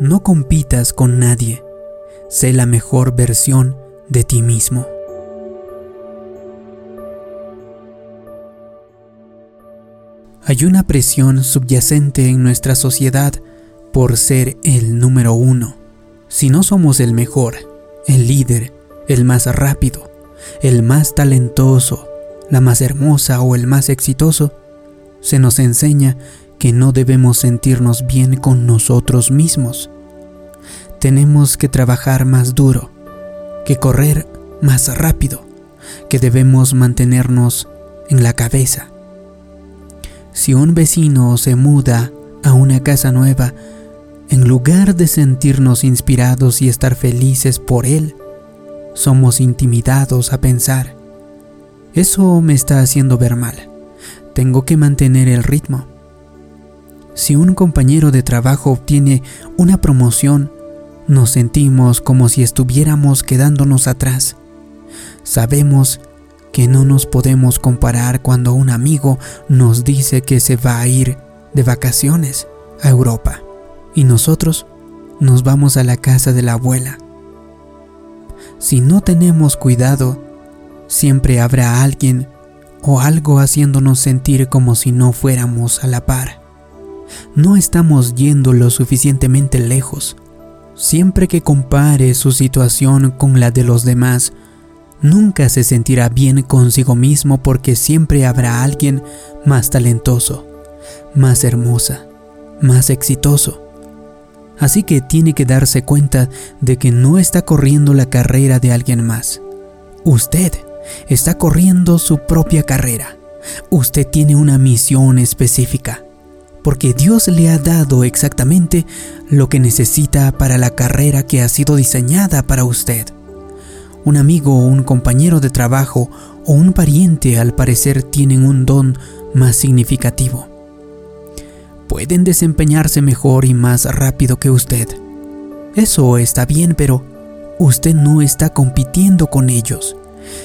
No compitas con nadie. Sé la mejor versión de ti mismo. Hay una presión subyacente en nuestra sociedad por ser el número uno. Si no somos el mejor, el líder, el más rápido, el más talentoso, la más hermosa o el más exitoso, se nos enseña que no debemos sentirnos bien con nosotros mismos. Tenemos que trabajar más duro, que correr más rápido, que debemos mantenernos en la cabeza, si un vecino se muda a una casa nueva, en lugar de sentirnos inspirados y estar felices por él, somos intimidados a pensar, eso me está haciendo ver mal, tengo que mantener el ritmo. Si un compañero de trabajo obtiene una promoción, nos sentimos como si estuviéramos quedándonos atrás. Sabemos que no nos podemos comparar cuando un amigo nos dice que se va a ir de vacaciones a Europa y nosotros nos vamos a la casa de la abuela. Si no tenemos cuidado, siempre habrá alguien o algo haciéndonos sentir como si no fuéramos a la par. No estamos yendo lo suficientemente lejos. Siempre que compare su situación con la de los demás, nunca se sentirá bien consigo mismo porque siempre habrá alguien más talentoso, más hermosa, más exitoso. Así que tiene que darse cuenta de que no está corriendo la carrera de alguien más. Usted está corriendo su propia carrera. Usted tiene una misión específica, porque Dios le ha dado exactamente lo que necesita para la carrera que ha sido diseñada para usted. Un amigo o un compañero de trabajo o un pariente al parecer tienen un don más significativo. Pueden desempeñarse mejor y más rápido que usted. Eso está bien, pero usted no está compitiendo con ellos.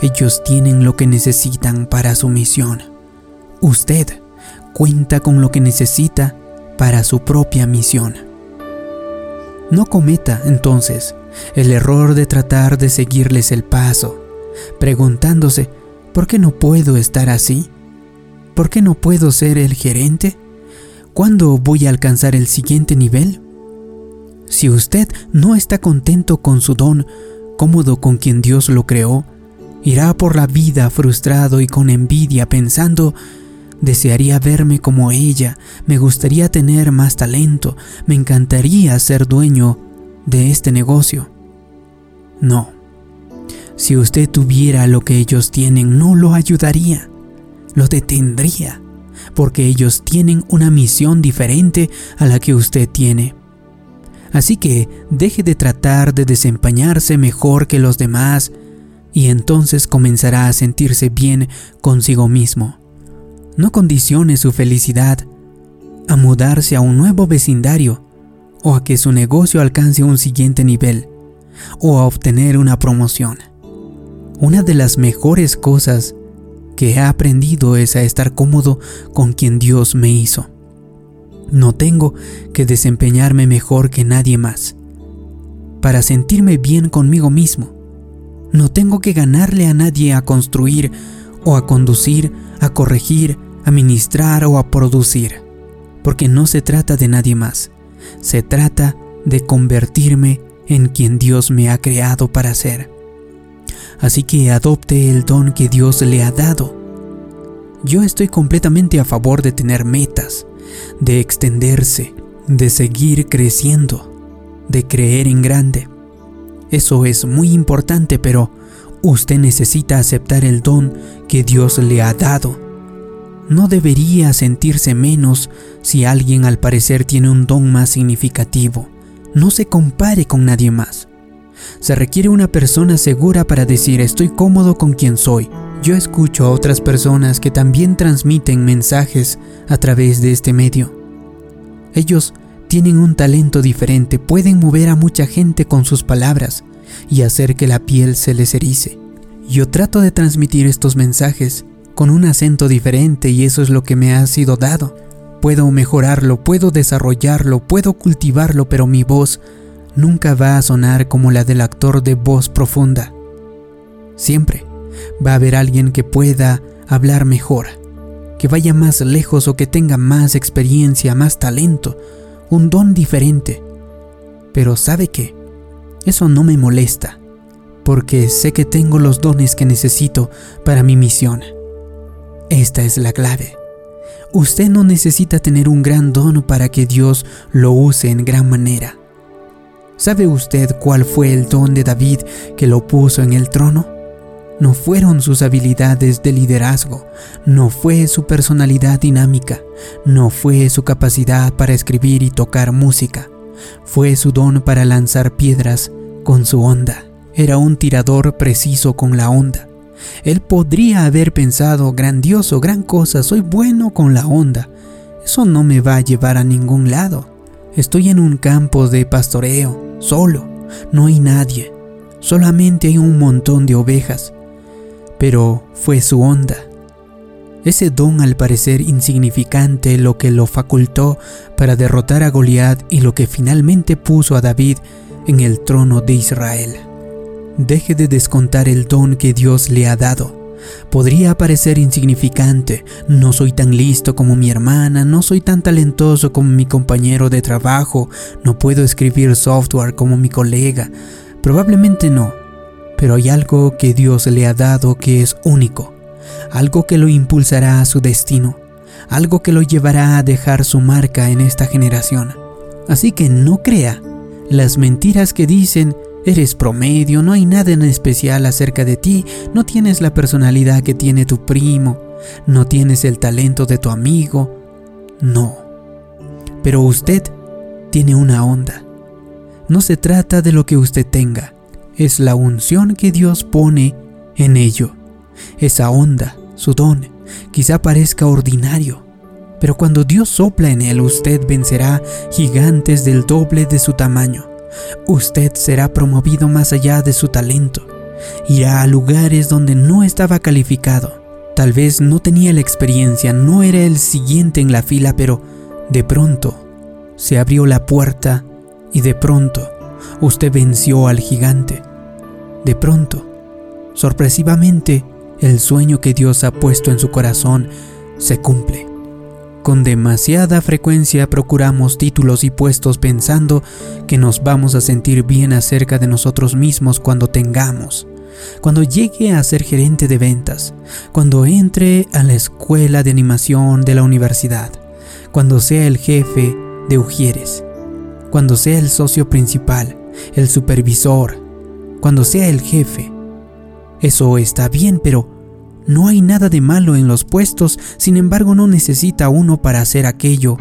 Ellos tienen lo que necesitan para su misión. Usted cuenta con lo que necesita para su propia misión. No cometa, entonces, el error de tratar de seguirles el paso, preguntándose, ¿por qué no puedo estar así? ¿Por qué no puedo ser el gerente? ¿Cuándo voy a alcanzar el siguiente nivel? Si usted no está contento con su don, cómodo con quien Dios lo creó, irá por la vida frustrado y con envidia pensando, desearía verme como ella, me gustaría tener más talento, me encantaría ser dueño de este negocio. No. Si usted tuviera lo que ellos tienen, no lo ayudaría, lo detendría, porque ellos tienen una misión diferente a la que usted tiene. Así que deje de tratar de desempeñarse mejor que los demás y entonces comenzará a sentirse bien consigo mismo. No condicione su felicidad a mudarse a un nuevo vecindario o a que su negocio alcance un siguiente nivel, o a obtener una promoción. Una de las mejores cosas que he aprendido es a estar cómodo con quien Dios me hizo. No tengo que desempeñarme mejor que nadie más. Para sentirme bien conmigo mismo, no tengo que ganarle a nadie a construir o a conducir, a corregir, a ministrar o a producir, porque no se trata de nadie más. Se trata de convertirme en quien Dios me ha creado para ser. Así que adopte el don que Dios le ha dado. Yo estoy completamente a favor de tener metas, de extenderse, de seguir creciendo, de creer en grande. Eso es muy importante, pero usted necesita aceptar el don que Dios le ha dado no debería sentirse menos si alguien al parecer tiene un don más significativo. No se compare con nadie más. Se requiere una persona segura para decir estoy cómodo con quien soy. Yo escucho a otras personas que también transmiten mensajes a través de este medio. Ellos tienen un talento diferente, pueden mover a mucha gente con sus palabras y hacer que la piel se les erice. Yo trato de transmitir estos mensajes con un acento diferente y eso es lo que me ha sido dado. puedo mejorarlo, puedo desarrollarlo, puedo cultivarlo, pero mi voz nunca va a sonar como la del actor de voz profunda. Siempre va a haber alguien que pueda hablar mejor, que vaya más lejos o que tenga más experiencia, más talento, un don diferente. Pero ¿sabe qué? Eso no me molesta, porque sé que tengo los dones que necesito para mi misión. Esta es la clave. Usted no necesita tener un gran don para que Dios lo use en gran manera. ¿Sabe usted cuál fue el don de David que lo puso en el trono? No fueron sus habilidades de liderazgo, no fue su personalidad dinámica, no fue su capacidad para escribir y tocar música, fue su don para lanzar piedras con su onda. Era un tirador preciso con la onda. Él podría haber pensado, grandioso, gran cosa, soy bueno con la onda. Eso no me va a llevar a ningún lado. Estoy en un campo de pastoreo, solo, no hay nadie, solamente hay un montón de ovejas. Pero fue su onda. Ese don al parecer insignificante lo que lo facultó para derrotar a Goliat y lo que finalmente puso a David en el trono de Israel. Deje de descontar el don que Dios le ha dado. Podría parecer insignificante, no soy tan listo como mi hermana, no soy tan talentoso como mi compañero de trabajo, no puedo escribir software como mi colega. Probablemente no, pero hay algo que Dios le ha dado que es único, algo que lo impulsará a su destino, algo que lo llevará a dejar su marca en esta generación. Así que no crea las mentiras que dicen Eres promedio, no hay nada en especial acerca de ti, no tienes la personalidad que tiene tu primo, no tienes el talento de tu amigo. No. Pero usted tiene una onda. No se trata de lo que usted tenga, es la unción que Dios pone en ello. Esa onda, su don, quizá parezca ordinario, pero cuando Dios sopla en él usted vencerá gigantes del doble de su tamaño. Usted será promovido más allá de su talento. Irá a lugares donde no estaba calificado. Tal vez no tenía la experiencia, no era el siguiente en la fila, pero de pronto se abrió la puerta y de pronto usted venció al gigante. De pronto, sorpresivamente, el sueño que Dios ha puesto en su corazón se cumple. Con demasiada frecuencia procuramos títulos y puestos pensando que nos vamos a sentir bien acerca de nosotros mismos cuando tengamos, cuando llegue a ser gerente de ventas, cuando entre a la escuela de animación de la universidad, cuando sea el jefe de Ujieres, cuando sea el socio principal, el supervisor, cuando sea el jefe. Eso está bien, pero no hay nada de malo en los puestos, sin embargo no necesita uno para hacer aquello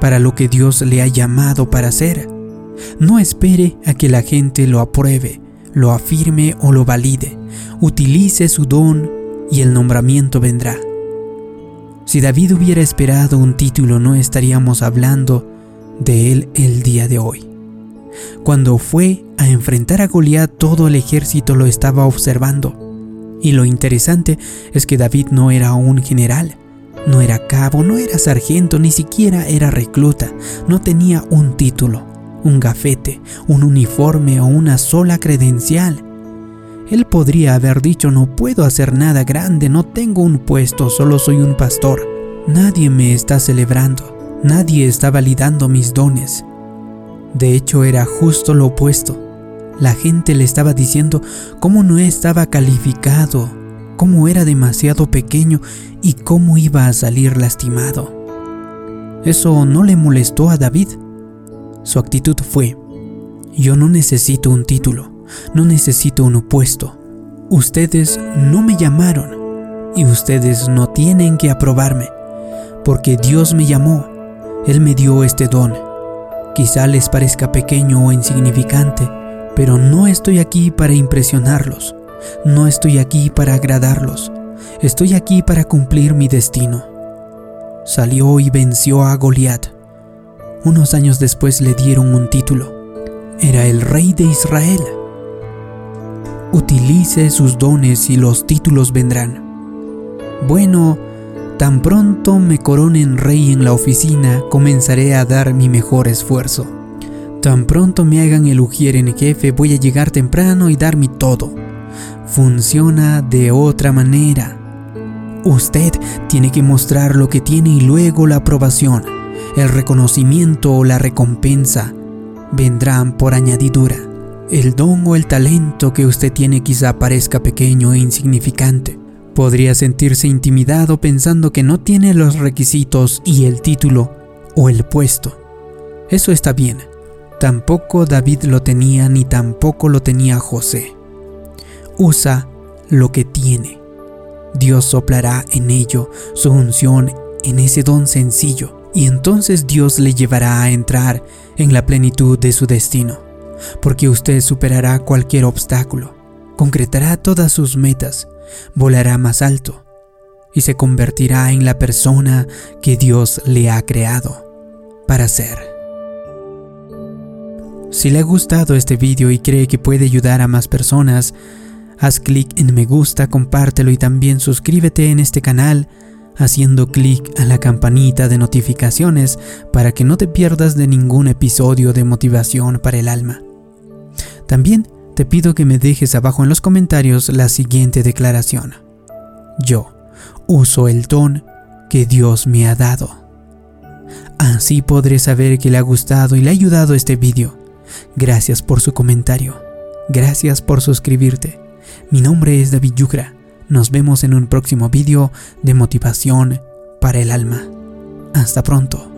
para lo que Dios le ha llamado para hacer. No espere a que la gente lo apruebe, lo afirme o lo valide. Utilice su don y el nombramiento vendrá. Si David hubiera esperado un título no estaríamos hablando de él el día de hoy. Cuando fue a enfrentar a Goliat todo el ejército lo estaba observando. Y lo interesante es que David no era un general, no era cabo, no era sargento, ni siquiera era recluta, no tenía un título, un gafete, un uniforme o una sola credencial. Él podría haber dicho no puedo hacer nada grande, no tengo un puesto, solo soy un pastor. Nadie me está celebrando, nadie está validando mis dones. De hecho era justo lo opuesto. La gente le estaba diciendo cómo no estaba calificado, cómo era demasiado pequeño y cómo iba a salir lastimado. Eso no le molestó a David. Su actitud fue, yo no necesito un título, no necesito un opuesto. Ustedes no me llamaron y ustedes no tienen que aprobarme, porque Dios me llamó, Él me dio este don. Quizá les parezca pequeño o insignificante, pero no estoy aquí para impresionarlos, no estoy aquí para agradarlos, estoy aquí para cumplir mi destino. Salió y venció a Goliat. Unos años después le dieron un título. Era el rey de Israel. Utilice sus dones y los títulos vendrán. Bueno, Tan pronto me coronen rey en la oficina, comenzaré a dar mi mejor esfuerzo. Tan pronto me hagan el ujier en jefe, voy a llegar temprano y dar mi todo. Funciona de otra manera. Usted tiene que mostrar lo que tiene y luego la aprobación, el reconocimiento o la recompensa vendrán por añadidura. El don o el talento que usted tiene quizá parezca pequeño e insignificante. Podría sentirse intimidado pensando que no tiene los requisitos y el título o el puesto. Eso está bien. Tampoco David lo tenía ni tampoco lo tenía José. Usa lo que tiene. Dios soplará en ello su unción en ese don sencillo y entonces Dios le llevará a entrar en la plenitud de su destino, porque usted superará cualquier obstáculo, concretará todas sus metas, volará más alto y se convertirá en la persona que Dios le ha creado para ser. Si le ha gustado este video y cree que puede ayudar a más personas, haz clic en me gusta, compártelo y también suscríbete en este canal haciendo clic a la campanita de notificaciones para que no te pierdas de ningún episodio de motivación para el alma. También te pido que me dejes abajo en los comentarios la siguiente declaración. Yo uso el don que Dios me ha dado. Así podré saber que le ha gustado y le ha ayudado este vídeo. Gracias por su comentario. Gracias por suscribirte. Mi nombre es David Yucra. Nos vemos en un próximo vídeo de motivación para el alma. Hasta pronto.